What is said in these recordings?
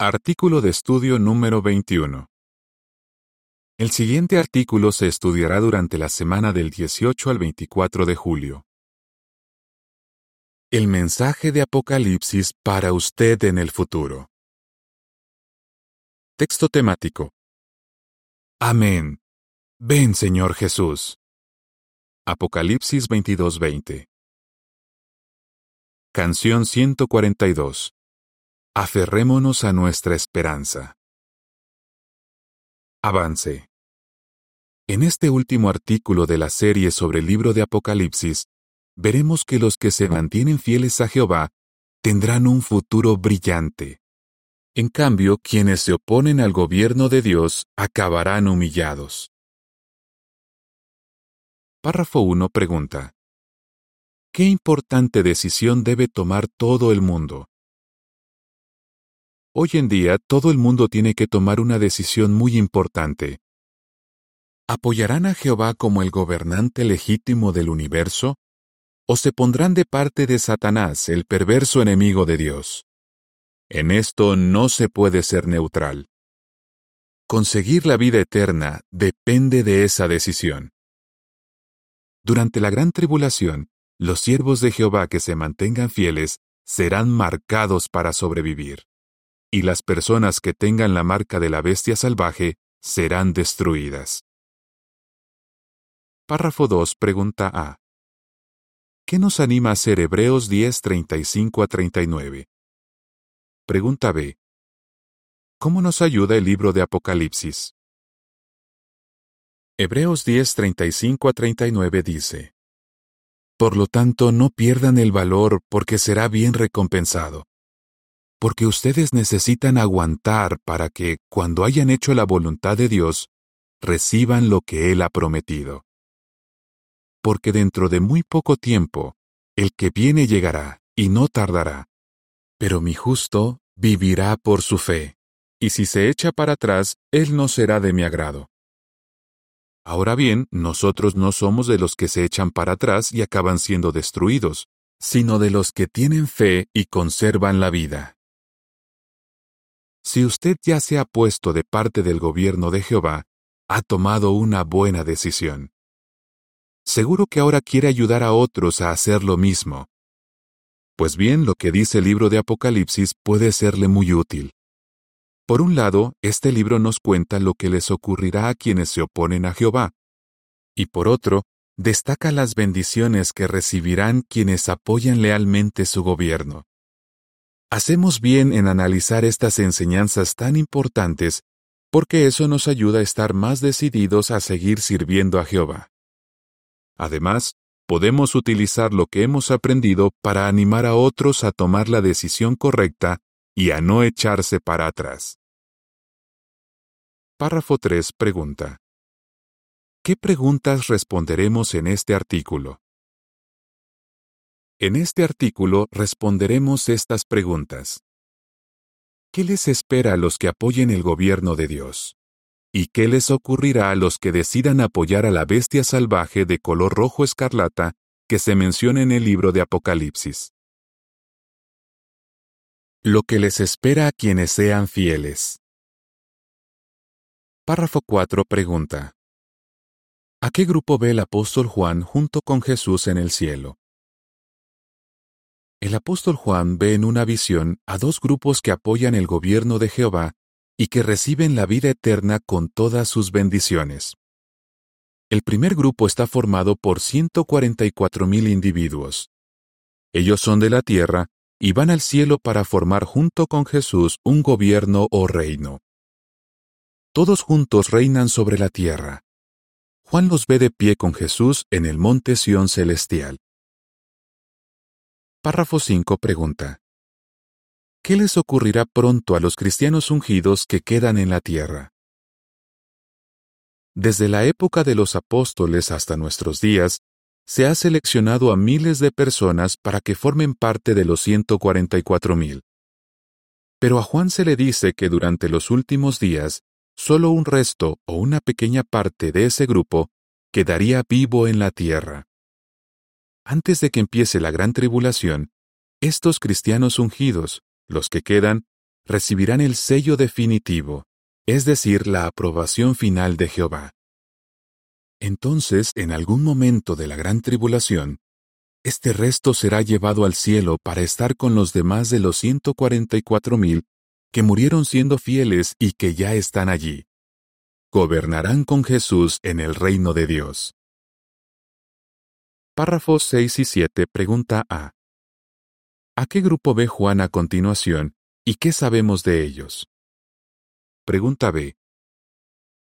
Artículo de estudio número 21. El siguiente artículo se estudiará durante la semana del 18 al 24 de julio. El mensaje de Apocalipsis para usted en el futuro. Texto temático. Amén. Ven, Señor Jesús. Apocalipsis 22:20. Canción 142. Aferrémonos a nuestra esperanza. Avance. En este último artículo de la serie sobre el libro de Apocalipsis, veremos que los que se mantienen fieles a Jehová tendrán un futuro brillante. En cambio, quienes se oponen al gobierno de Dios acabarán humillados. Párrafo 1 pregunta. ¿Qué importante decisión debe tomar todo el mundo? Hoy en día todo el mundo tiene que tomar una decisión muy importante. ¿Apoyarán a Jehová como el gobernante legítimo del universo? ¿O se pondrán de parte de Satanás, el perverso enemigo de Dios? En esto no se puede ser neutral. Conseguir la vida eterna depende de esa decisión. Durante la gran tribulación, los siervos de Jehová que se mantengan fieles serán marcados para sobrevivir y las personas que tengan la marca de la bestia salvaje serán destruidas. Párrafo 2, pregunta A. ¿Qué nos anima a hacer Hebreos 10, 35 a 39? Pregunta B. ¿Cómo nos ayuda el libro de Apocalipsis? Hebreos 10, 35 a 39 dice, Por lo tanto, no pierdan el valor porque será bien recompensado porque ustedes necesitan aguantar para que, cuando hayan hecho la voluntad de Dios, reciban lo que Él ha prometido. Porque dentro de muy poco tiempo, el que viene llegará y no tardará. Pero mi justo vivirá por su fe, y si se echa para atrás, Él no será de mi agrado. Ahora bien, nosotros no somos de los que se echan para atrás y acaban siendo destruidos, sino de los que tienen fe y conservan la vida. Si usted ya se ha puesto de parte del gobierno de Jehová, ha tomado una buena decisión. Seguro que ahora quiere ayudar a otros a hacer lo mismo. Pues bien, lo que dice el libro de Apocalipsis puede serle muy útil. Por un lado, este libro nos cuenta lo que les ocurrirá a quienes se oponen a Jehová. Y por otro, destaca las bendiciones que recibirán quienes apoyan lealmente su gobierno. Hacemos bien en analizar estas enseñanzas tan importantes porque eso nos ayuda a estar más decididos a seguir sirviendo a Jehová. Además, podemos utilizar lo que hemos aprendido para animar a otros a tomar la decisión correcta y a no echarse para atrás. Párrafo 3 pregunta. ¿Qué preguntas responderemos en este artículo? En este artículo responderemos estas preguntas. ¿Qué les espera a los que apoyen el gobierno de Dios? ¿Y qué les ocurrirá a los que decidan apoyar a la bestia salvaje de color rojo escarlata que se menciona en el libro de Apocalipsis? Lo que les espera a quienes sean fieles. Párrafo 4 pregunta. ¿A qué grupo ve el apóstol Juan junto con Jesús en el cielo? El apóstol Juan ve en una visión a dos grupos que apoyan el gobierno de Jehová y que reciben la vida eterna con todas sus bendiciones. El primer grupo está formado por 144.000 individuos. Ellos son de la tierra y van al cielo para formar junto con Jesús un gobierno o reino. Todos juntos reinan sobre la tierra. Juan los ve de pie con Jesús en el monte Sión celestial. Párrafo 5 pregunta. ¿Qué les ocurrirá pronto a los cristianos ungidos que quedan en la tierra? Desde la época de los apóstoles hasta nuestros días, se ha seleccionado a miles de personas para que formen parte de los 144.000. Pero a Juan se le dice que durante los últimos días, solo un resto o una pequeña parte de ese grupo quedaría vivo en la tierra. Antes de que empiece la gran tribulación, estos cristianos ungidos, los que quedan, recibirán el sello definitivo, es decir, la aprobación final de Jehová. Entonces, en algún momento de la gran tribulación, este resto será llevado al cielo para estar con los demás de los 144.000 que murieron siendo fieles y que ya están allí. Gobernarán con Jesús en el reino de Dios. Párrafos 6 y 7 pregunta A. ¿A qué grupo ve Juan a continuación y qué sabemos de ellos? Pregunta B.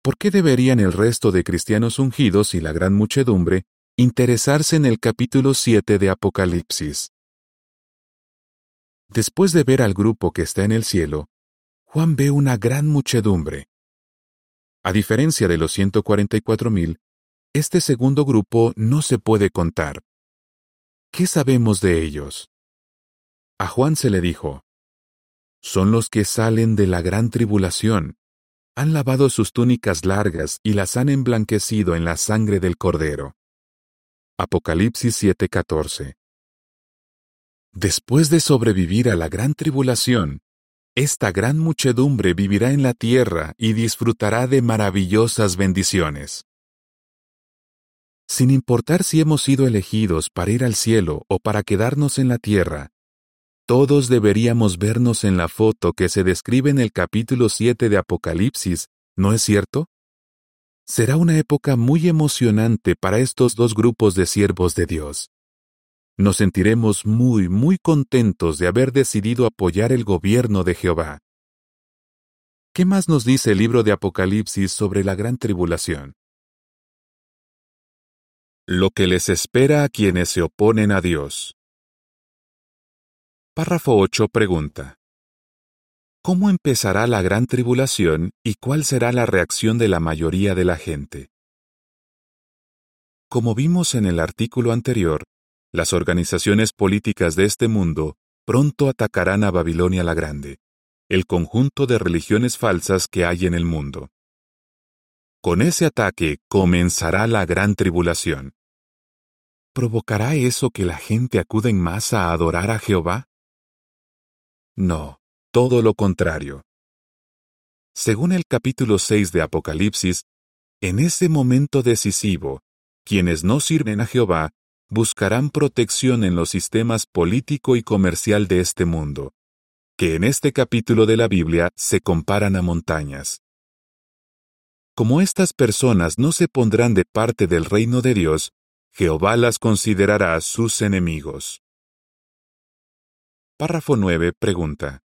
¿Por qué deberían el resto de cristianos ungidos y la gran muchedumbre interesarse en el capítulo 7 de Apocalipsis? Después de ver al grupo que está en el cielo, Juan ve una gran muchedumbre. A diferencia de los 144.000, este segundo grupo no se puede contar. ¿Qué sabemos de ellos? A Juan se le dijo, son los que salen de la gran tribulación. Han lavado sus túnicas largas y las han emblanquecido en la sangre del Cordero. Apocalipsis 7:14 Después de sobrevivir a la gran tribulación, esta gran muchedumbre vivirá en la tierra y disfrutará de maravillosas bendiciones. Sin importar si hemos sido elegidos para ir al cielo o para quedarnos en la tierra, todos deberíamos vernos en la foto que se describe en el capítulo 7 de Apocalipsis, ¿no es cierto? Será una época muy emocionante para estos dos grupos de siervos de Dios nos sentiremos muy, muy contentos de haber decidido apoyar el gobierno de Jehová. ¿Qué más nos dice el libro de Apocalipsis sobre la gran tribulación? Lo que les espera a quienes se oponen a Dios. Párrafo 8 pregunta. ¿Cómo empezará la gran tribulación y cuál será la reacción de la mayoría de la gente? Como vimos en el artículo anterior, las organizaciones políticas de este mundo pronto atacarán a Babilonia la Grande, el conjunto de religiones falsas que hay en el mundo. Con ese ataque comenzará la gran tribulación. ¿Provocará eso que la gente acude en masa a adorar a Jehová? No, todo lo contrario. Según el capítulo 6 de Apocalipsis, en ese momento decisivo, quienes no sirven a Jehová buscarán protección en los sistemas político y comercial de este mundo, que en este capítulo de la Biblia se comparan a montañas. Como estas personas no se pondrán de parte del reino de Dios, Jehová las considerará sus enemigos. Párrafo 9 pregunta.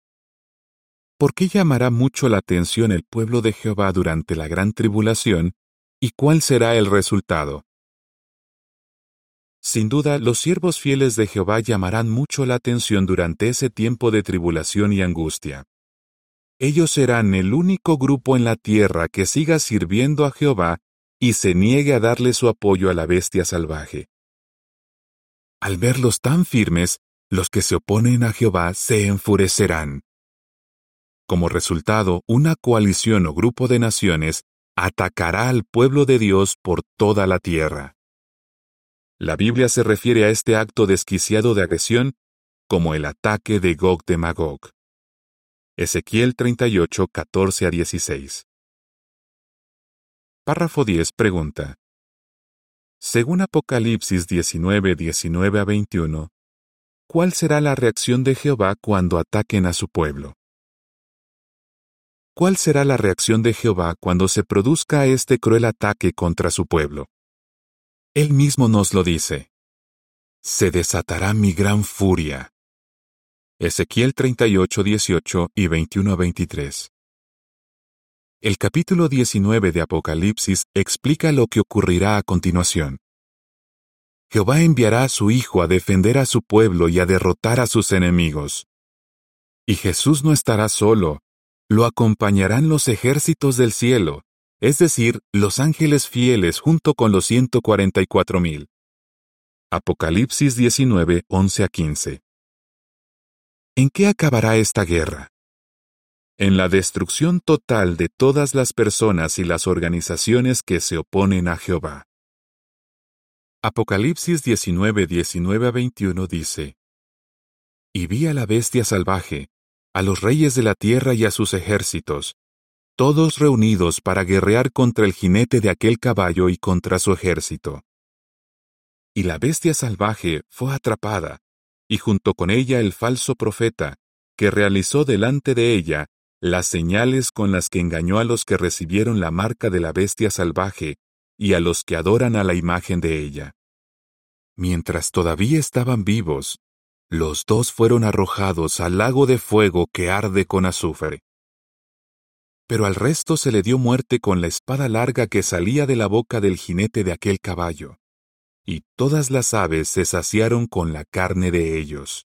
¿Por qué llamará mucho la atención el pueblo de Jehová durante la gran tribulación y cuál será el resultado? Sin duda, los siervos fieles de Jehová llamarán mucho la atención durante ese tiempo de tribulación y angustia. Ellos serán el único grupo en la tierra que siga sirviendo a Jehová y se niegue a darle su apoyo a la bestia salvaje. Al verlos tan firmes, los que se oponen a Jehová se enfurecerán. Como resultado, una coalición o grupo de naciones atacará al pueblo de Dios por toda la tierra. La Biblia se refiere a este acto desquiciado de agresión como el ataque de Gog de Magog. Ezequiel 38, 14 a 16. Párrafo 10 pregunta. Según Apocalipsis 19, 19 a 21, ¿cuál será la reacción de Jehová cuando ataquen a su pueblo? ¿Cuál será la reacción de Jehová cuando se produzca este cruel ataque contra su pueblo? Él mismo nos lo dice. Se desatará mi gran furia. Ezequiel 38, 18 y 21 a 23. El capítulo 19 de Apocalipsis explica lo que ocurrirá a continuación. Jehová enviará a su Hijo a defender a su pueblo y a derrotar a sus enemigos. Y Jesús no estará solo, lo acompañarán los ejércitos del cielo, es decir, los ángeles fieles junto con los 144.000. Apocalipsis 19, 11 a 15. ¿En qué acabará esta guerra? En la destrucción total de todas las personas y las organizaciones que se oponen a Jehová. Apocalipsis 19, 19 a 21 dice, Y vi a la bestia salvaje, a los reyes de la tierra y a sus ejércitos, todos reunidos para guerrear contra el jinete de aquel caballo y contra su ejército. Y la bestia salvaje fue atrapada, y junto con ella el falso profeta, que realizó delante de ella las señales con las que engañó a los que recibieron la marca de la bestia salvaje y a los que adoran a la imagen de ella. Mientras todavía estaban vivos, los dos fueron arrojados al lago de fuego que arde con azufre. Pero al resto se le dio muerte con la espada larga que salía de la boca del jinete de aquel caballo, y todas las aves se saciaron con la carne de ellos.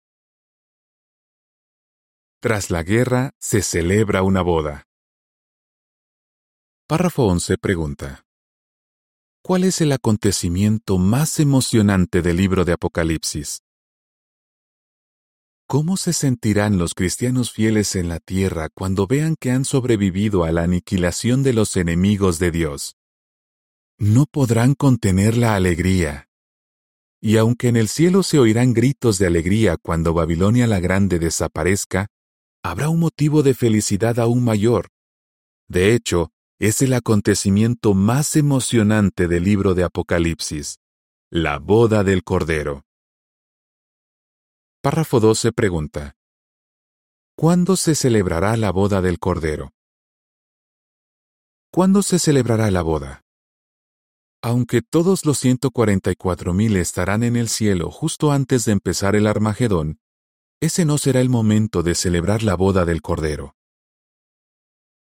Tras la guerra se celebra una boda. Párrafo 11 pregunta. ¿Cuál es el acontecimiento más emocionante del libro de Apocalipsis? ¿Cómo se sentirán los cristianos fieles en la tierra cuando vean que han sobrevivido a la aniquilación de los enemigos de Dios? No podrán contener la alegría. Y aunque en el cielo se oirán gritos de alegría cuando Babilonia la Grande desaparezca, habrá un motivo de felicidad aún mayor. De hecho, es el acontecimiento más emocionante del libro de Apocalipsis, la boda del Cordero. Párrafo 12 pregunta. ¿Cuándo se celebrará la boda del Cordero? ¿Cuándo se celebrará la boda? Aunque todos los 144.000 estarán en el cielo justo antes de empezar el Armagedón, ese no será el momento de celebrar la boda del Cordero.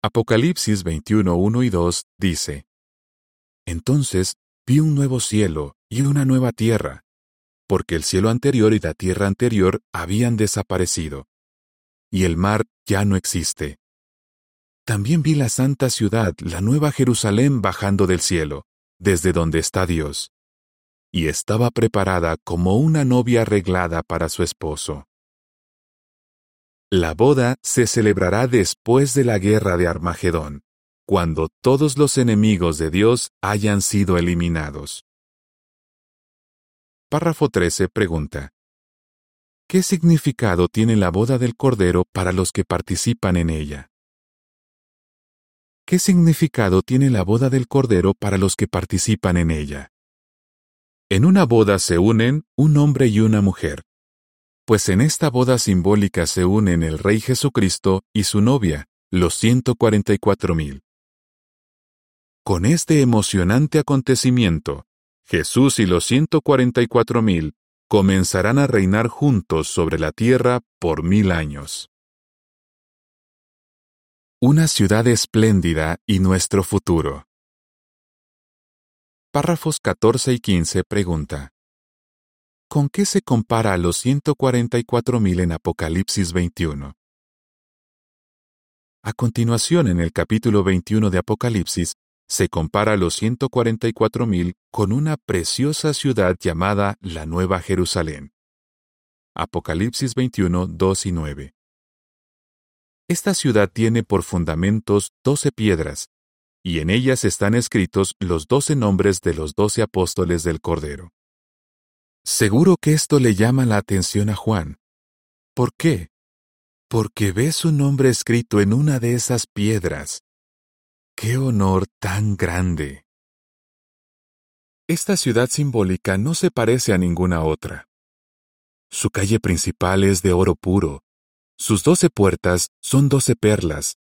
Apocalipsis 21, 1 y 2 dice, Entonces vi un nuevo cielo y una nueva tierra, porque el cielo anterior y la tierra anterior habían desaparecido, y el mar ya no existe. También vi la santa ciudad, la nueva Jerusalén, bajando del cielo, desde donde está Dios, y estaba preparada como una novia arreglada para su esposo. La boda se celebrará después de la guerra de Armagedón, cuando todos los enemigos de Dios hayan sido eliminados. Párrafo 13 pregunta. ¿Qué significado tiene la boda del Cordero para los que participan en ella? ¿Qué significado tiene la boda del Cordero para los que participan en ella? En una boda se unen un hombre y una mujer, pues en esta boda simbólica se unen el Rey Jesucristo y su novia, los 144.000. Con este emocionante acontecimiento, Jesús y los 144.000 comenzarán a reinar juntos sobre la tierra por mil años. Una ciudad espléndida y nuestro futuro. Párrafos 14 y 15 pregunta. ¿Con qué se compara a los 144.000 en Apocalipsis 21? A continuación, en el capítulo 21 de Apocalipsis, se compara a los 144.000 con una preciosa ciudad llamada la Nueva Jerusalén. Apocalipsis 21, 2 y 9. Esta ciudad tiene por fundamentos doce piedras, y en ellas están escritos los doce nombres de los doce apóstoles del Cordero. Seguro que esto le llama la atención a Juan. ¿Por qué? Porque ve su nombre escrito en una de esas piedras. ¡Qué honor tan grande! Esta ciudad simbólica no se parece a ninguna otra. Su calle principal es de oro puro. Sus doce puertas son doce perlas.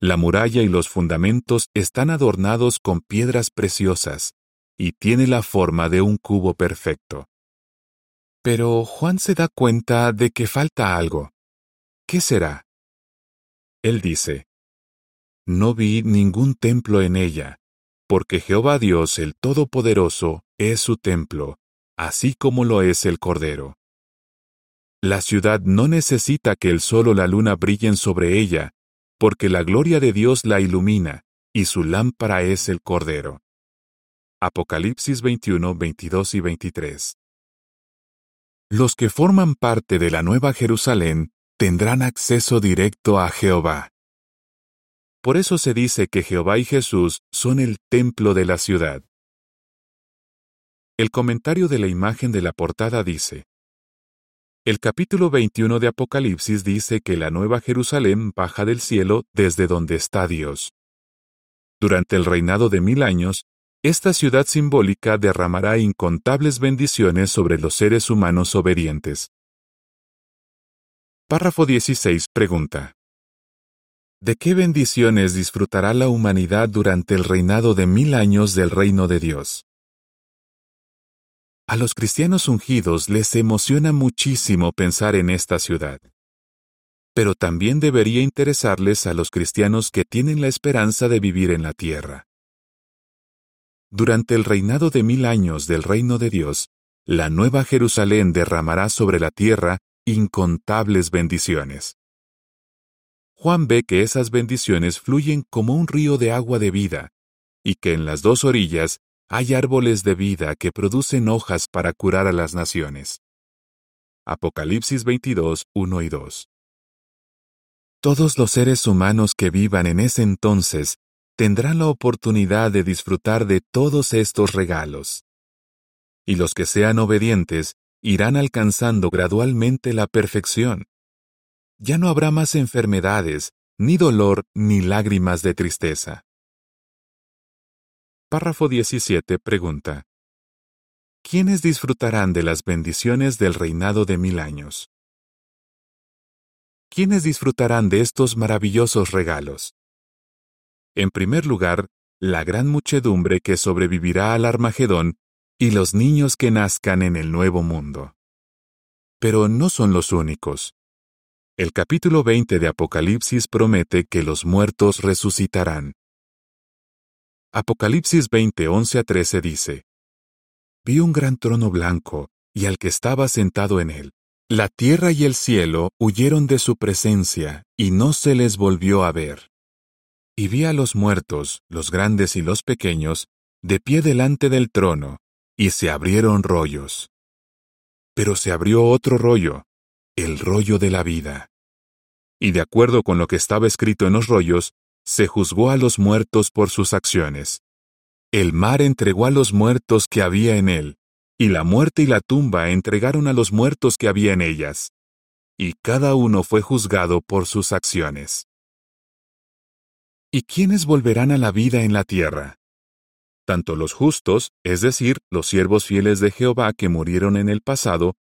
La muralla y los fundamentos están adornados con piedras preciosas, y tiene la forma de un cubo perfecto. Pero Juan se da cuenta de que falta algo. ¿Qué será? Él dice, no vi ningún templo en ella, porque Jehová Dios el Todopoderoso es su templo, así como lo es el Cordero. La ciudad no necesita que el sol o la luna brillen sobre ella, porque la gloria de Dios la ilumina, y su lámpara es el Cordero. Apocalipsis 21, 22 y 23. Los que forman parte de la Nueva Jerusalén tendrán acceso directo a Jehová. Por eso se dice que Jehová y Jesús son el templo de la ciudad. El comentario de la imagen de la portada dice, El capítulo 21 de Apocalipsis dice que la nueva Jerusalén baja del cielo desde donde está Dios. Durante el reinado de mil años, esta ciudad simbólica derramará incontables bendiciones sobre los seres humanos obedientes. Párrafo 16 pregunta. ¿De qué bendiciones disfrutará la humanidad durante el reinado de mil años del reino de Dios? A los cristianos ungidos les emociona muchísimo pensar en esta ciudad. Pero también debería interesarles a los cristianos que tienen la esperanza de vivir en la tierra. Durante el reinado de mil años del reino de Dios, la nueva Jerusalén derramará sobre la tierra incontables bendiciones. Juan ve que esas bendiciones fluyen como un río de agua de vida, y que en las dos orillas hay árboles de vida que producen hojas para curar a las naciones. Apocalipsis 22, 1 y 2. Todos los seres humanos que vivan en ese entonces tendrán la oportunidad de disfrutar de todos estos regalos. Y los que sean obedientes irán alcanzando gradualmente la perfección. Ya no habrá más enfermedades, ni dolor, ni lágrimas de tristeza. Párrafo 17 pregunta. ¿Quiénes disfrutarán de las bendiciones del reinado de mil años? ¿Quiénes disfrutarán de estos maravillosos regalos? En primer lugar, la gran muchedumbre que sobrevivirá al Armagedón y los niños que nazcan en el nuevo mundo. Pero no son los únicos. El capítulo 20 de Apocalipsis promete que los muertos resucitarán. Apocalipsis 20, 11 a 13 dice, Vi un gran trono blanco, y al que estaba sentado en él. La tierra y el cielo huyeron de su presencia, y no se les volvió a ver. Y vi a los muertos, los grandes y los pequeños, de pie delante del trono, y se abrieron rollos. Pero se abrió otro rollo, el rollo de la vida. Y de acuerdo con lo que estaba escrito en los rollos, se juzgó a los muertos por sus acciones. El mar entregó a los muertos que había en él, y la muerte y la tumba entregaron a los muertos que había en ellas. Y cada uno fue juzgado por sus acciones. ¿Y quiénes volverán a la vida en la tierra? Tanto los justos, es decir, los siervos fieles de Jehová que murieron en el pasado,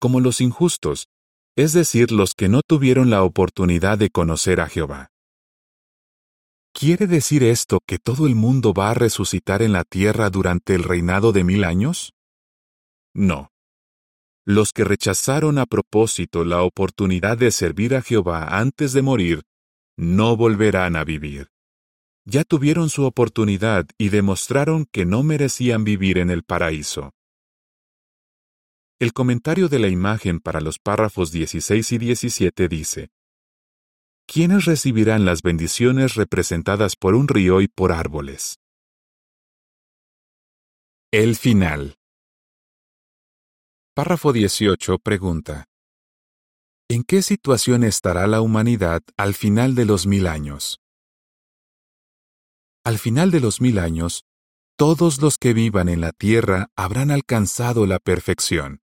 como los injustos, es decir, los que no tuvieron la oportunidad de conocer a Jehová. ¿Quiere decir esto que todo el mundo va a resucitar en la tierra durante el reinado de mil años? No. Los que rechazaron a propósito la oportunidad de servir a Jehová antes de morir, no volverán a vivir. Ya tuvieron su oportunidad y demostraron que no merecían vivir en el paraíso. El comentario de la imagen para los párrafos 16 y 17 dice, ¿quiénes recibirán las bendiciones representadas por un río y por árboles? El final. Párrafo 18 pregunta. ¿En qué situación estará la humanidad al final de los mil años? Al final de los mil años, todos los que vivan en la tierra habrán alcanzado la perfección.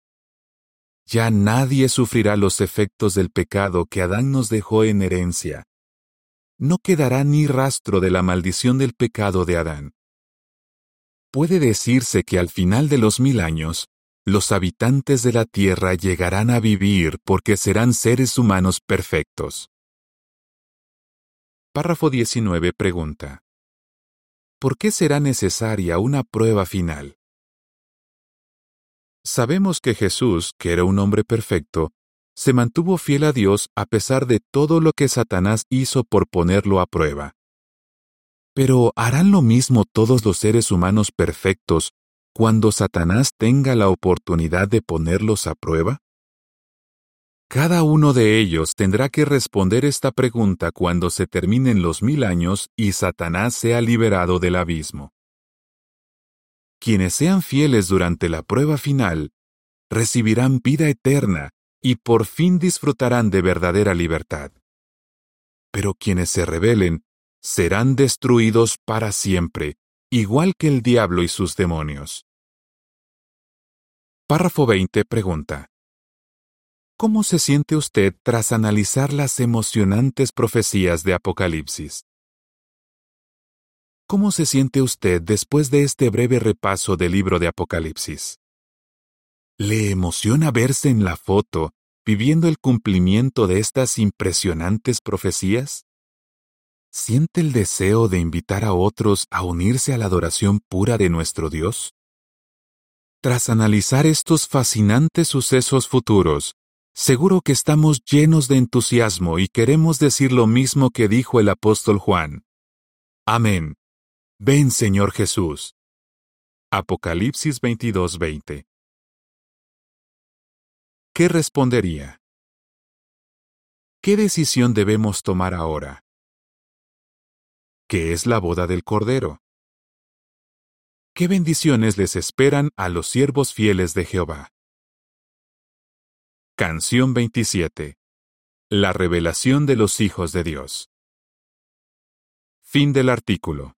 Ya nadie sufrirá los efectos del pecado que Adán nos dejó en herencia. No quedará ni rastro de la maldición del pecado de Adán. Puede decirse que al final de los mil años, los habitantes de la tierra llegarán a vivir porque serán seres humanos perfectos. Párrafo 19 pregunta. ¿Por qué será necesaria una prueba final? Sabemos que Jesús, que era un hombre perfecto, se mantuvo fiel a Dios a pesar de todo lo que Satanás hizo por ponerlo a prueba. Pero ¿harán lo mismo todos los seres humanos perfectos cuando Satanás tenga la oportunidad de ponerlos a prueba? Cada uno de ellos tendrá que responder esta pregunta cuando se terminen los mil años y Satanás sea liberado del abismo. Quienes sean fieles durante la prueba final, recibirán vida eterna y por fin disfrutarán de verdadera libertad. Pero quienes se rebelen serán destruidos para siempre, igual que el diablo y sus demonios. Párrafo 20 pregunta. ¿Cómo se siente usted tras analizar las emocionantes profecías de Apocalipsis? ¿Cómo se siente usted después de este breve repaso del libro de Apocalipsis? ¿Le emociona verse en la foto viviendo el cumplimiento de estas impresionantes profecías? ¿Siente el deseo de invitar a otros a unirse a la adoración pura de nuestro Dios? Tras analizar estos fascinantes sucesos futuros, Seguro que estamos llenos de entusiasmo y queremos decir lo mismo que dijo el apóstol Juan. Amén. Ven, Señor Jesús. Apocalipsis 22:20. ¿Qué respondería? ¿Qué decisión debemos tomar ahora? ¿Qué es la boda del Cordero? ¿Qué bendiciones les esperan a los siervos fieles de Jehová? Canción 27. La revelación de los hijos de Dios. Fin del artículo.